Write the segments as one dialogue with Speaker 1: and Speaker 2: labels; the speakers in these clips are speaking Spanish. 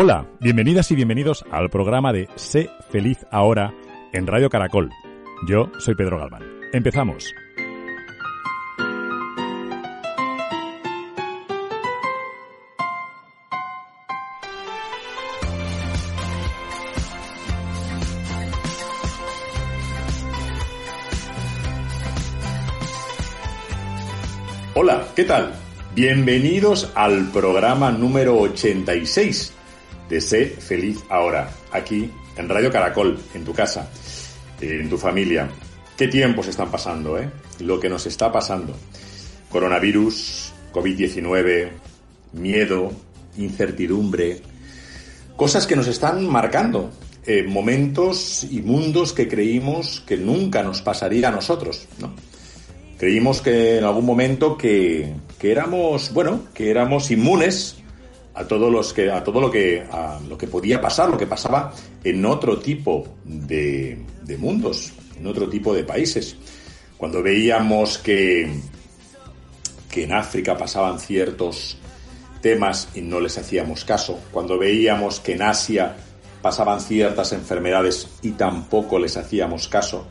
Speaker 1: Hola, bienvenidas y bienvenidos al programa de Sé feliz ahora en Radio Caracol. Yo soy Pedro Galván. Empezamos. Hola, ¿qué tal? Bienvenidos al programa número 86 de Sé Feliz Ahora, aquí en Radio Caracol, en tu casa, en tu familia. ¿Qué tiempos están pasando, eh? Lo que nos está pasando. Coronavirus, COVID-19, miedo, incertidumbre, cosas que nos están marcando, eh, momentos y mundos que creímos que nunca nos pasaría a nosotros, ¿no? Creímos que en algún momento que, que éramos, bueno, que éramos inmunes a todo los que a todo lo que a lo que podía pasar, lo que pasaba en otro tipo de, de mundos, en otro tipo de países. Cuando veíamos que que en África pasaban ciertos temas y no les hacíamos caso, cuando veíamos que en Asia pasaban ciertas enfermedades y tampoco les hacíamos caso,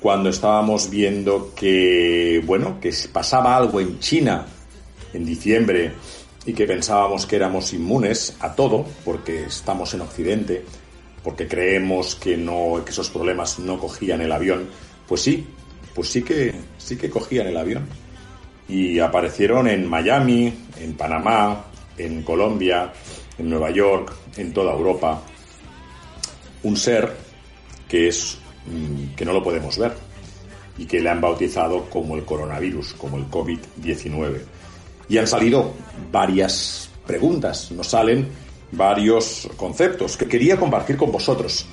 Speaker 1: cuando estábamos viendo que, bueno, que pasaba algo en China en diciembre y que pensábamos que éramos inmunes a todo porque estamos en Occidente, porque creemos que no esos problemas no cogían el avión, pues sí, pues sí que sí que cogían el avión. Y aparecieron en Miami, en Panamá, en Colombia, en Nueva York, en toda Europa un ser que es Mm, que no lo podemos ver y que le han bautizado como el coronavirus, como el COVID-19. Y han salido varias preguntas, nos salen varios conceptos que quería compartir con vosotros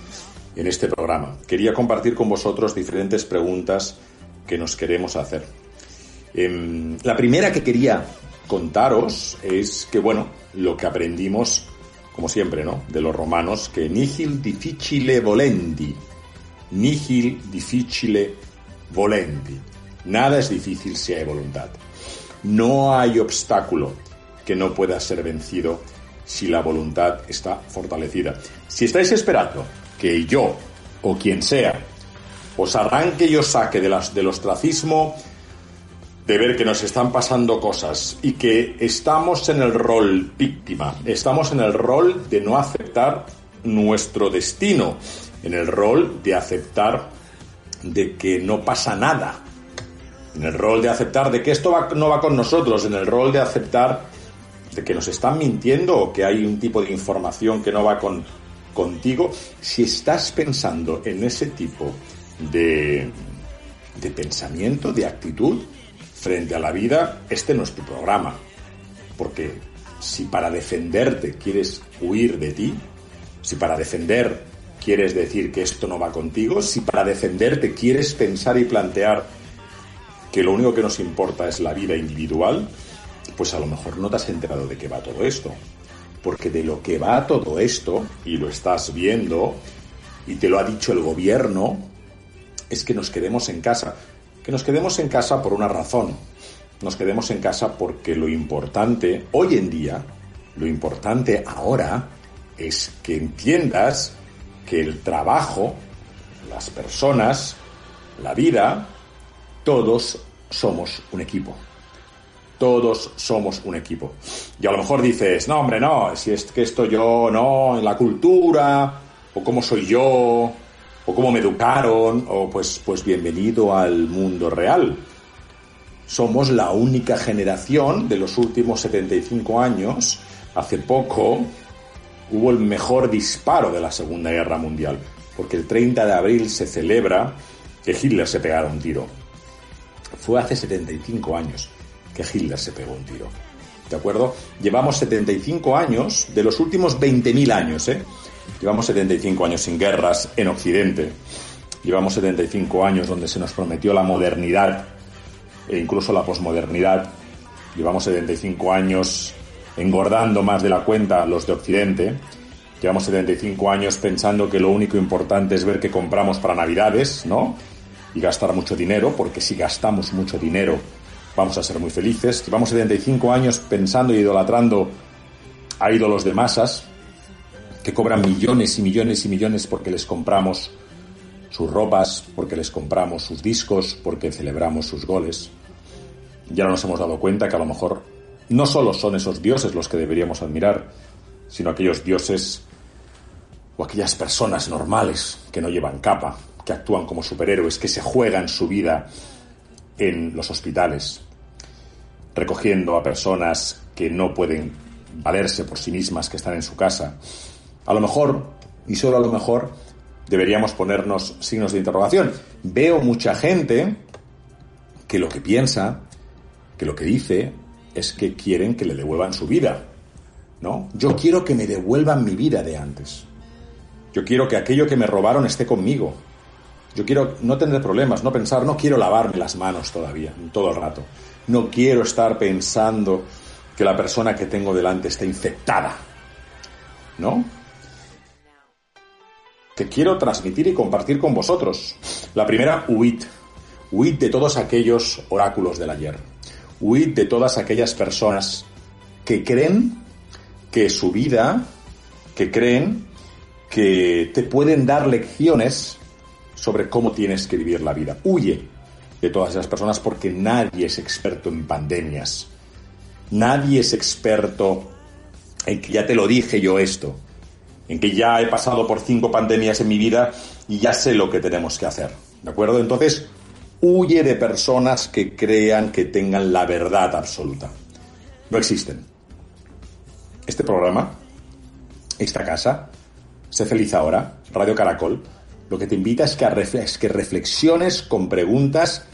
Speaker 1: en este programa. Quería compartir con vosotros diferentes preguntas que nos queremos hacer. Em, la primera que quería contaros es que, bueno, lo que aprendimos, como siempre, ¿no? De los romanos, que nihil difficile volendi, nihil difficile volendi. Nada es difícil si hay voluntad. No hay obstáculo que no pueda ser vencido si la voluntad está fortalecida. Si estáis esperando que yo o quien sea os arranque y os saque de las, del ostracismo, de ver que nos están pasando cosas y que estamos en el rol víctima, estamos en el rol de no aceptar nuestro destino, en el rol de aceptar de que no pasa nada, en el rol de aceptar de que esto no va con nosotros, en el rol de aceptar de que nos están mintiendo o que hay un tipo de información que no va con, contigo, si estás pensando en ese tipo de, de pensamiento, de actitud frente a la vida, este no es tu programa. Porque si para defenderte quieres huir de ti, si para defender quieres decir que esto no va contigo, si para defenderte quieres pensar y plantear que lo único que nos importa es la vida individual, pues a lo mejor no te has enterado de qué va todo esto. Porque de lo que va todo esto, y lo estás viendo, y te lo ha dicho el gobierno, es que nos quedemos en casa. Que nos quedemos en casa por una razón. Nos quedemos en casa porque lo importante hoy en día, lo importante ahora, es que entiendas que el trabajo, las personas, la vida, todos somos un equipo. Todos somos un equipo. Y a lo mejor dices, no, hombre, no, si es que esto yo, no, en la cultura, o cómo soy yo, o cómo me educaron, o pues, pues bienvenido al mundo real. Somos la única generación de los últimos 75 años, hace poco, hubo el mejor disparo de la Segunda Guerra Mundial, porque el 30 de abril se celebra que Hitler se pegara un tiro. Fue hace 75 años que Hitler se pegó un tiro. ¿De acuerdo? Llevamos 75 años, de los últimos 20.000 años, ¿eh? Llevamos 75 años sin guerras en Occidente. Llevamos 75 años donde se nos prometió la modernidad e incluso la posmodernidad. Llevamos 75 años engordando más de la cuenta los de Occidente. Llevamos 75 años pensando que lo único importante es ver qué compramos para Navidades, ¿no? Y gastar mucho dinero, porque si gastamos mucho dinero vamos a ser muy felices. Llevamos 75 años pensando y idolatrando a ídolos de masas que cobran millones y millones y millones porque les compramos sus ropas, porque les compramos sus discos, porque celebramos sus goles. Ya no nos hemos dado cuenta que a lo mejor no solo son esos dioses los que deberíamos admirar, sino aquellos dioses o aquellas personas normales que no llevan capa, que actúan como superhéroes, que se juegan su vida en los hospitales, recogiendo a personas que no pueden valerse por sí mismas, que están en su casa. A lo mejor, y solo a lo mejor, deberíamos ponernos signos de interrogación. Veo mucha gente que lo que piensa, que lo que dice, es que quieren que le devuelvan su vida. ¿No? Yo quiero que me devuelvan mi vida de antes. Yo quiero que aquello que me robaron esté conmigo. Yo quiero no tener problemas, no pensar, no quiero lavarme las manos todavía, todo el rato. No quiero estar pensando que la persona que tengo delante está infectada. ¿No? Que quiero transmitir y compartir con vosotros. La primera, huid. Huid de todos aquellos oráculos del ayer. Huid de todas aquellas personas que creen que su vida, que creen que te pueden dar lecciones sobre cómo tienes que vivir la vida. Huye de todas esas personas porque nadie es experto en pandemias. Nadie es experto en que ya te lo dije yo esto, en que ya he pasado por cinco pandemias en mi vida y ya sé lo que tenemos que hacer. ¿De acuerdo? Entonces, huye de personas que crean que tengan la verdad absoluta. No existen. Este programa, esta casa, Sé feliz ahora, Radio Caracol, lo que te invita es que, que reflexiones con preguntas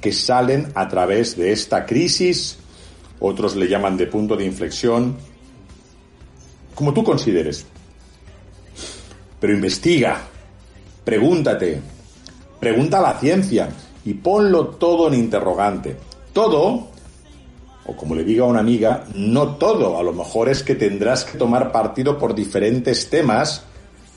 Speaker 1: que salen a través de esta crisis, otros le llaman de punto de inflexión, como tú consideres. Pero investiga, pregúntate, pregunta a la ciencia y ponlo todo en interrogante. Todo, o como le diga a una amiga, no todo. A lo mejor es que tendrás que tomar partido por diferentes temas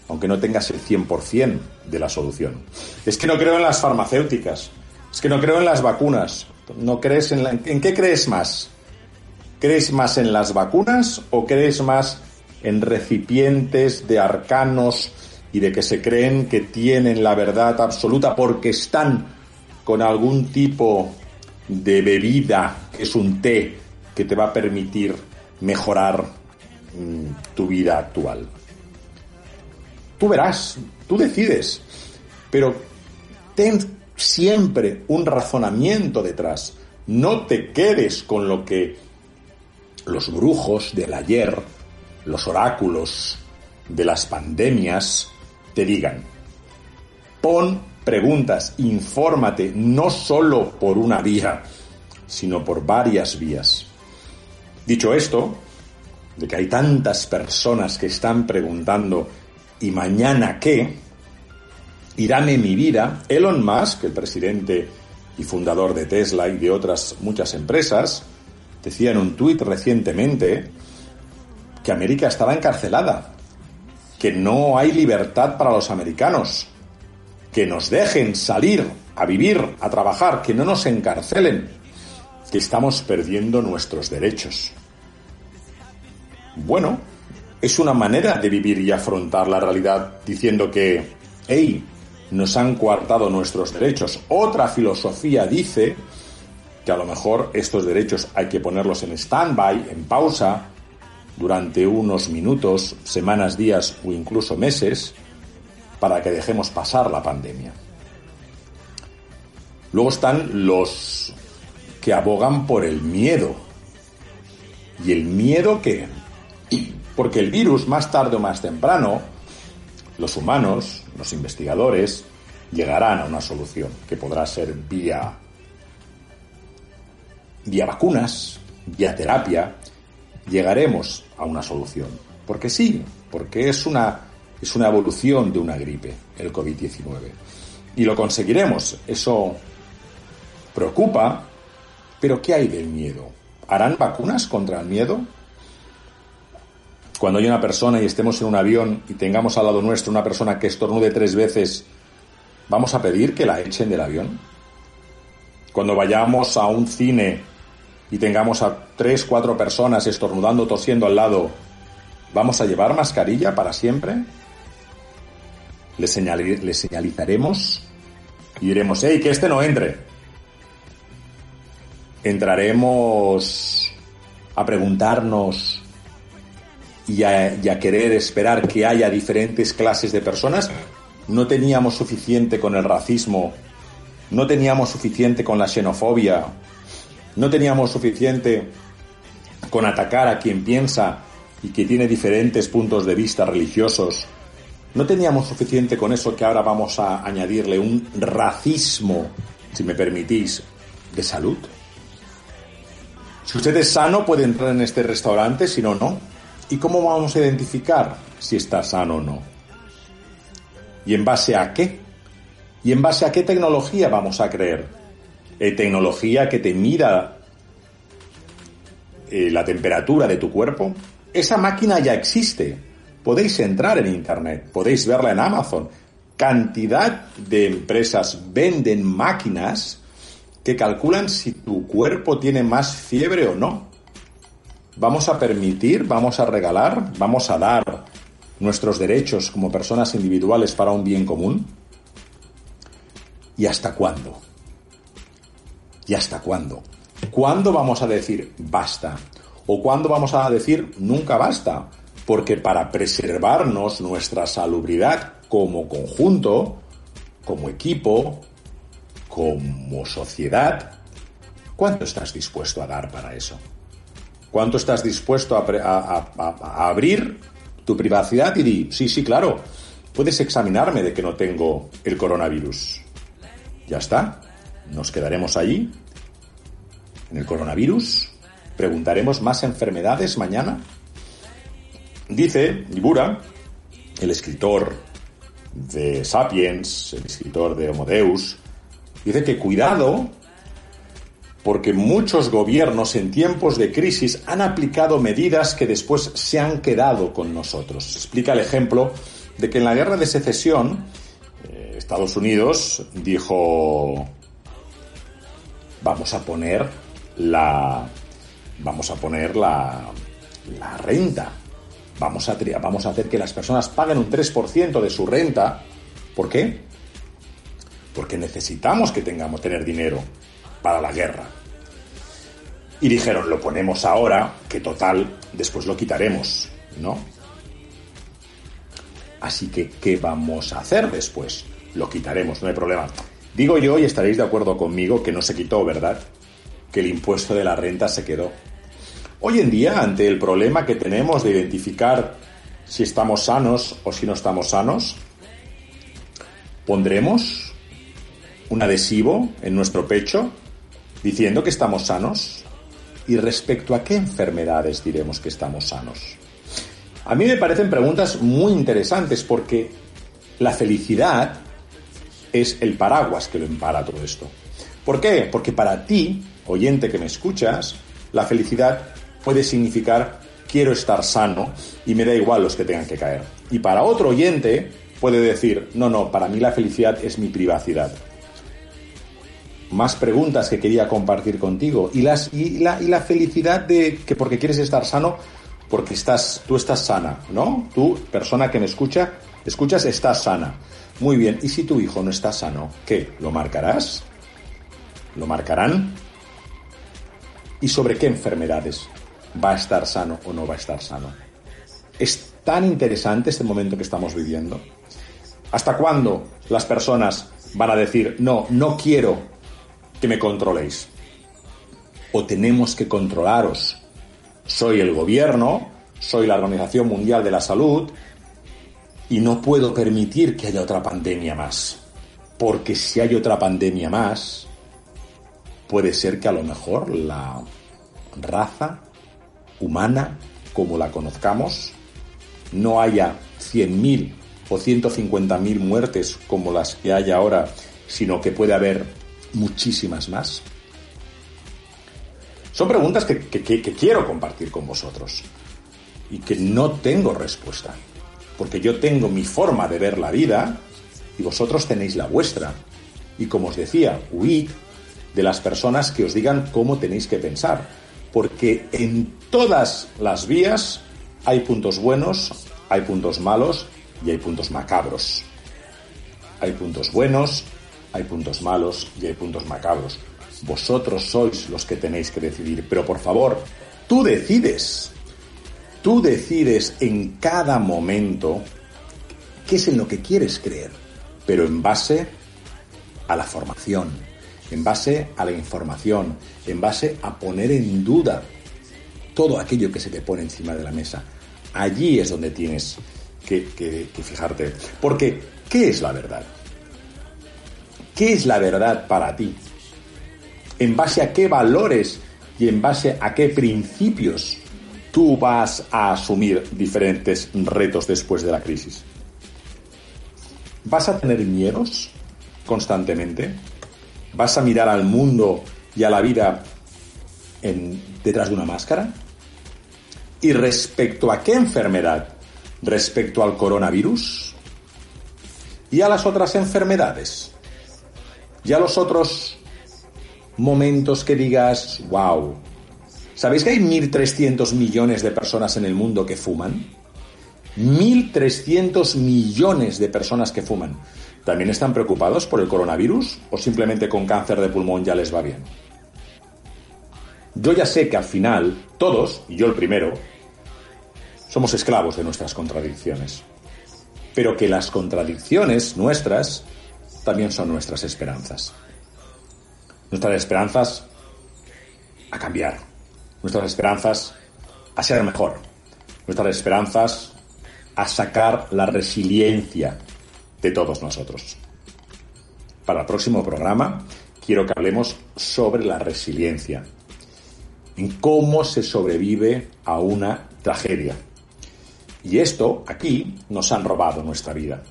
Speaker 1: aunque no tengas el 100% de la solución. Es que no creo en las farmacéuticas, es que no creo en las vacunas. ¿No crees en, en qué crees más? ¿Crees más en las vacunas o crees más en recipientes de arcanos y de que se creen que tienen la verdad absoluta porque están con algún tipo de bebida, que es un té, que te va a permitir mejorar mm, tu vida actual? Tú verás, tú decides, pero ten siempre un razonamiento detrás. No te quedes con lo que los brujos del ayer, los oráculos de las pandemias te digan. Pon preguntas, infórmate no solo por una vía, sino por varias vías. Dicho esto, de que hay tantas personas que están preguntando ¿y mañana qué? Irán mi vida. Elon Musk, el presidente y fundador de Tesla y de otras muchas empresas, decía en un tuit recientemente que América estaba encarcelada, que no hay libertad para los americanos, que nos dejen salir a vivir, a trabajar, que no nos encarcelen, que estamos perdiendo nuestros derechos. Bueno, es una manera de vivir y afrontar la realidad diciendo que, hey, nos han coartado nuestros derechos. Otra filosofía dice que a lo mejor estos derechos hay que ponerlos en stand-by, en pausa, durante unos minutos, semanas, días o incluso meses, para que dejemos pasar la pandemia. Luego están los que abogan por el miedo. ¿Y el miedo qué? Porque el virus, más tarde o más temprano, los humanos, los investigadores, llegarán a una solución que podrá ser vía, vía vacunas, vía terapia, llegaremos a una solución. Porque sí, porque es una, es una evolución de una gripe, el COVID-19. Y lo conseguiremos. Eso preocupa, pero ¿qué hay del miedo? ¿Harán vacunas contra el miedo? Cuando hay una persona y estemos en un avión y tengamos al lado nuestro una persona que estornude tres veces, ¿vamos a pedir que la echen del avión? Cuando vayamos a un cine y tengamos a tres, cuatro personas estornudando, tosiendo al lado, ¿vamos a llevar mascarilla para siempre? Le, señalizaremos y diremos, ¡hey, que este no entre! Entraremos a preguntarnos y a, querer esperar que haya diferentes clases de personas, no teníamos suficiente con el racismo, no teníamos suficiente con la xenofobia, no teníamos suficiente con atacar a quien piensa y que tiene diferentes puntos de vista religiosos. No teníamos suficiente con eso que ahora vamos a añadirle un racismo, si me permitís, de salud. Si usted es sano puede entrar en este restaurante, si no, no. ¿Y cómo vamos a identificar si está sano o no? ¿Y en base a qué? ¿Y en base a qué tecnología vamos a creer? ¿Eh, ¿Tecnología que te mira eh, la temperatura de tu cuerpo? Esa máquina ya existe. Podéis entrar en Internet, podéis verla en Amazon. Cantidad de empresas venden máquinas que calculan si tu cuerpo tiene más fiebre o no vamos a permitir, vamos a regalar, vamos a dar nuestros derechos como personas individuales para un bien común? ¿Y hasta cuándo? ¿Y hasta cuándo? ¿Cuándo vamos a decir basta? ¿O cuándo vamos a decir nunca basta? Porque para preservarnos nuestra salubridad como conjunto, como equipo, como sociedad, ¿cuánto estás dispuesto a dar para eso? ¿Cuánto estás dispuesto a, abrir tu privacidad y di, sí, sí, claro, puedes examinarme de que no tengo el coronavirus? Ya está, nos quedaremos allí, en el coronavirus, preguntaremos más enfermedades mañana. Dice Ibura, el escritor de Sapiens, el escritor de Homo Deus, dice que cuidado porque muchos gobiernos en tiempos de crisis han aplicado medidas que después se han quedado con nosotros. Explica el ejemplo de que en la guerra de secesión eh, Estados Unidos dijo vamos a poner la vamos a poner la, la renta. Vamos a, vamos a hacer que las personas paguen un 3% de su renta. ¿Por qué? Porque necesitamos que tengamos tener dinero para la guerra. Y dijeron, lo ponemos ahora, que total, después lo quitaremos, ¿no? Así que, ¿qué vamos a hacer después? Lo quitaremos, no hay problema. Digo yo, y estaréis de acuerdo conmigo, que no se quitó, ¿verdad? Que el impuesto de la renta se quedó. Hoy en día, ante el problema que tenemos de identificar si estamos sanos o si no estamos sanos, pondremos un adhesivo en nuestro pecho diciendo que estamos sanos? ¿Y respecto a qué enfermedades diremos que estamos sanos? A mí me parecen preguntas muy interesantes porque la felicidad es el paraguas que lo empara todo esto. ¿Por qué? Porque para ti, oyente que me escuchas, la felicidad puede significar quiero estar sano y me da igual los que tengan que caer. Y para otro oyente puede decir, no, no, para mí la felicidad es mi privacidad más preguntas que quería compartir contigo y, las, y, la, felicidad de que porque quieres estar sano, porque estás, tú estás sana, ¿no? Tú, persona que me escucha, escuchas, estás sana. Muy bien, ¿y si tu hijo no está sano? ¿Qué? ¿Lo marcarás? ¿Lo marcarán? ¿Y sobre qué enfermedades va a estar sano o no va a estar sano? Es tan interesante este momento que estamos viviendo. ¿Hasta cuándo las personas van a decir, no, no quiero que me controléis. O tenemos que controlaros. Soy el gobierno, soy la Organización Mundial de la Salud y no puedo permitir que haya otra pandemia más. Porque si hay otra pandemia más, puede ser que a lo mejor la raza humana como la conozcamos, no haya 100.000 o 150.000 muertes como las que hay ahora, sino que puede haber muchísimas más? Son preguntas que, quiero compartir con vosotros y que no tengo respuesta, porque yo tengo mi forma de ver la vida y vosotros tenéis la vuestra. Y como os decía, huid de las personas que os digan cómo tenéis que pensar, porque en todas las vías hay puntos buenos, hay puntos malos y hay puntos macabros. Hay puntos buenos, hay puntos malos y hay puntos macabros. Vosotros sois los que tenéis que decidir, pero por favor, tú decides. Tú decides en cada momento qué es en lo que quieres creer, pero en base a la formación, en base a la información, en base a poner en duda todo aquello que se te pone encima de la mesa. Allí es donde tienes que, fijarte. Porque, ¿qué es la verdad? ¿Qué es la verdad para ti? ¿En base a qué valores y en base a qué principios tú vas a asumir diferentes retos después de la crisis? ¿Vas a tener miedos constantemente? ¿Vas a mirar al mundo y a la vida en, detrás de una máscara? Y respecto a qué enfermedad, respecto al coronavirus y a las otras enfermedades, y a los otros momentos que digas, wow, ¿sabéis que hay 1.300 millones de personas en el mundo que fuman? 1.300 millones de personas que fuman. ¿También están preocupados por el coronavirus o simplemente con cáncer de pulmón ya les va bien? Yo ya sé que al final, todos, y yo el primero, somos esclavos de nuestras contradicciones. Pero que las contradicciones nuestras también son nuestras esperanzas. Nuestras esperanzas a cambiar. Nuestras esperanzas a ser mejor. Nuestras esperanzas a sacar la resiliencia de todos nosotros. Para el próximo programa quiero que hablemos sobre la resiliencia, en cómo se sobrevive a una tragedia. Y esto aquí nos han robado nuestra vida.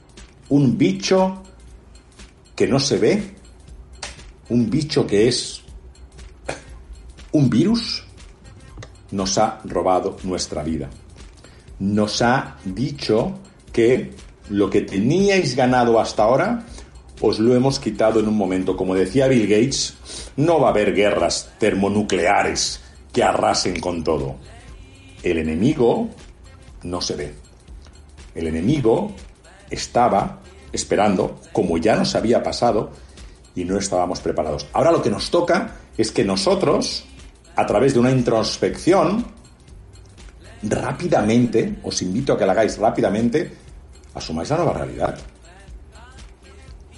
Speaker 1: Un bicho que no se ve, un bicho que es un virus, nos ha robado nuestra vida. Nos ha dicho que lo que teníais ganado hasta ahora, os lo hemos quitado en un momento. Como decía Bill Gates, no va a haber guerras termonucleares que arrasen con todo. El enemigo no se ve. El enemigo estaba esperando, como ya nos había pasado, y no estábamos preparados. Ahora lo que nos toca es que nosotros, a través de una introspección, rápidamente, os invito a que la hagáis rápidamente, asumáis la nueva realidad.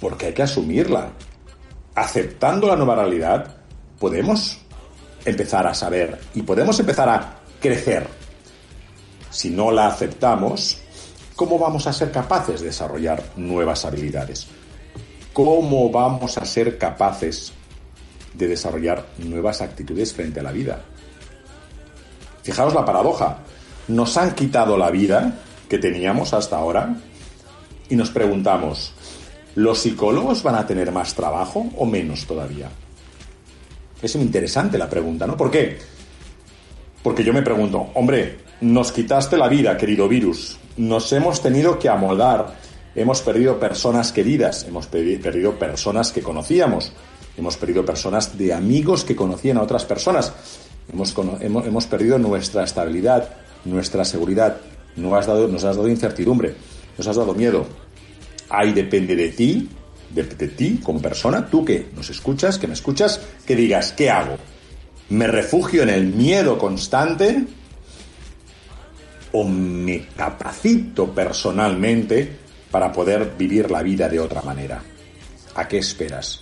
Speaker 1: Porque hay que asumirla. Aceptando la nueva realidad, podemos empezar a saber y podemos empezar a crecer. Si no la aceptamos, ¿cómo vamos a ser capaces de desarrollar nuevas habilidades? ¿Cómo vamos a ser capaces de desarrollar nuevas actitudes frente a la vida? Fijaos la paradoja. Nos han quitado la vida que teníamos hasta ahora y nos preguntamos, ¿los psicólogos van a tener más trabajo o menos todavía? Es interesante la pregunta, ¿no? ¿Por qué? Porque yo me pregunto, hombre, nos quitaste la vida, querido virus, nos hemos tenido que amoldar, hemos perdido personas queridas, hemos perdido personas que conocíamos, hemos perdido personas de amigos que conocían a otras personas, hemos, hemos perdido nuestra estabilidad, nuestra seguridad, nos has dado, nos has dado incertidumbre, nos has dado miedo. Ahí depende de ti, de, ti como persona, tú que nos escuchas, que me escuchas, que digas, ¿qué hago? ¿Me refugio en el miedo constante? ¿O me capacito personalmente para poder vivir la vida de otra manera? ¿A qué esperas?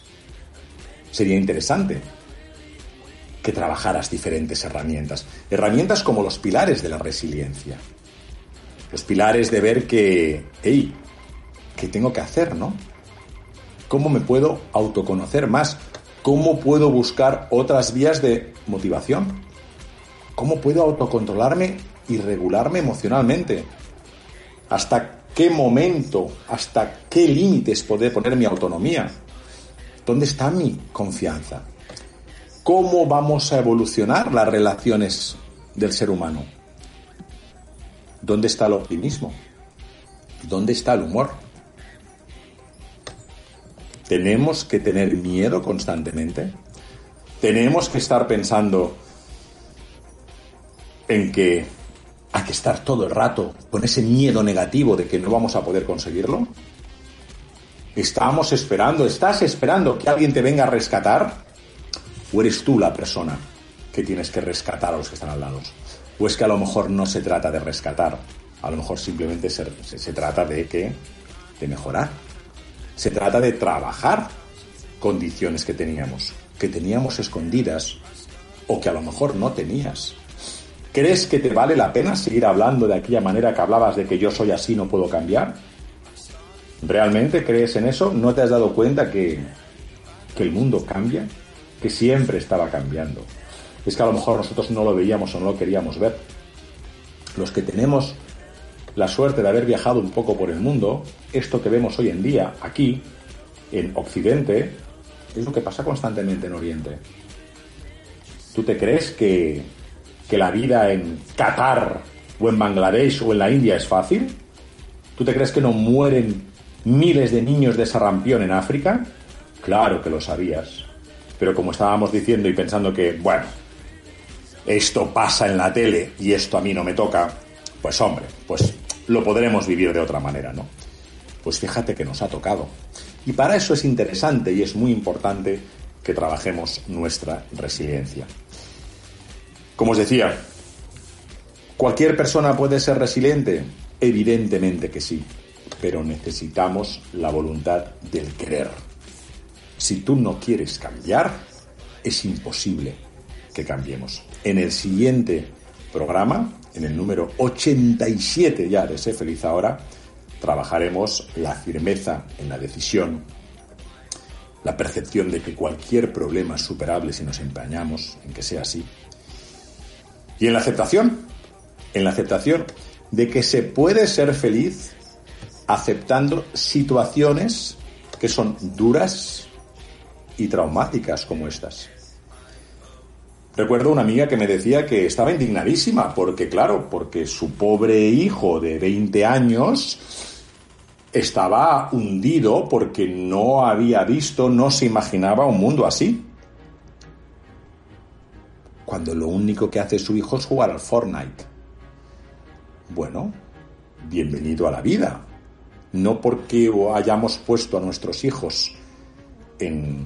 Speaker 1: Sería interesante que trabajaras diferentes herramientas. Herramientas como los pilares de la resiliencia los pilares de ver que, hey, ¿qué tengo que hacer, no? ¿Cómo me puedo autoconocer más? ¿Cómo puedo buscar otras vías de motivación? ¿Cómo puedo autocontrolarme y regularme emocionalmente? ¿Hasta qué momento, hasta qué límites puede poner mi autonomía? ¿Dónde está mi confianza? ¿Cómo vamos a evolucionar las relaciones del ser humano? ¿Dónde está el optimismo? ¿Dónde está el humor? ¿Tenemos que tener miedo constantemente? ¿Tenemos que estar pensando en que hay que estar todo el rato con ese miedo negativo de que no vamos a poder conseguirlo? ¿Estamos esperando, estás esperando que alguien te venga a rescatar? ¿O eres tú la persona que tienes que rescatar a los que están al lado? ¿O es que a lo mejor no se trata de rescatar? A lo mejor simplemente se, se trata de que de mejorar. Se trata de trabajar condiciones que teníamos, que teníamos escondidas o que a lo mejor no tenías. ¿Crees que te vale la pena seguir hablando de aquella manera que hablabas de que yo soy así, no puedo cambiar? ¿Realmente crees en eso? ¿No te has dado cuenta que, que el mundo cambia? Que siempre estaba cambiando. Es que a lo mejor nosotros no lo veíamos o no lo queríamos ver. Los que tenemos la suerte de haber viajado un poco por el mundo, esto que vemos hoy en día aquí, en Occidente, es lo que pasa constantemente en Oriente. ¿Tú te crees que que la vida en Qatar o en Bangladesh o en la India es fácil? ¿Tú te crees que no mueren miles de niños de sarampión en África? Claro que lo sabías. Pero como estábamos diciendo y pensando que, bueno, esto pasa en la tele y esto a mí no me toca, pues hombre, pues lo podremos vivir de otra manera, ¿no? Pues fíjate que nos ha tocado. Y para eso es interesante y es muy importante que trabajemos nuestra resiliencia. Como os decía, ¿cualquier persona puede ser resiliente? Evidentemente que sí, pero necesitamos la voluntad del querer. Si tú no quieres cambiar, es imposible que cambiemos. En el siguiente programa, en el número 87 ya de Sé Feliz Ahora, trabajaremos la firmeza en la decisión, la percepción de que cualquier problema es superable si nos empeñamos en que sea así, y en la aceptación, en la aceptación de que se puede ser feliz aceptando situaciones que son duras y traumáticas como estas. Recuerdo una amiga que me decía que estaba indignadísima porque, claro, porque su pobre hijo de 20 años estaba hundido porque no había visto, no se imaginaba un mundo así cuando lo único que hace su hijo es jugar al Fortnite. Bueno, bienvenido a la vida. No porque hayamos puesto a nuestros hijos en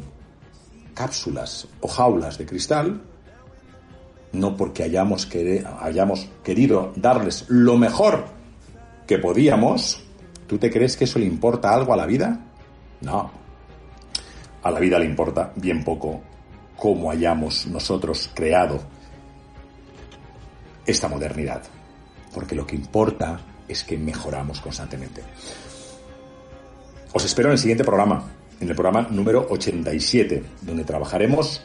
Speaker 1: cápsulas o jaulas de cristal, no porque hayamos, querido darles lo mejor que podíamos, ¿tú te crees que eso le importa algo a la vida? No. A la vida le importa bien poco cómo hayamos nosotros creado esta modernidad. Porque lo que importa es que mejoramos constantemente. Os espero en el siguiente programa, en el programa número 87, donde trabajaremos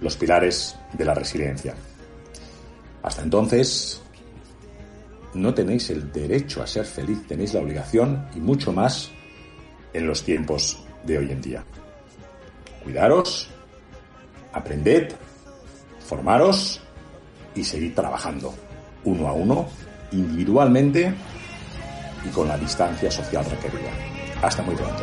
Speaker 1: los pilares de la resiliencia. Hasta entonces, no tenéis el derecho a ser feliz, tenéis la obligación y mucho más en los tiempos de hoy en día. Cuidaros aprended, formaros y seguid trabajando uno a uno, individualmente y con la distancia social requerida. Hasta muy pronto.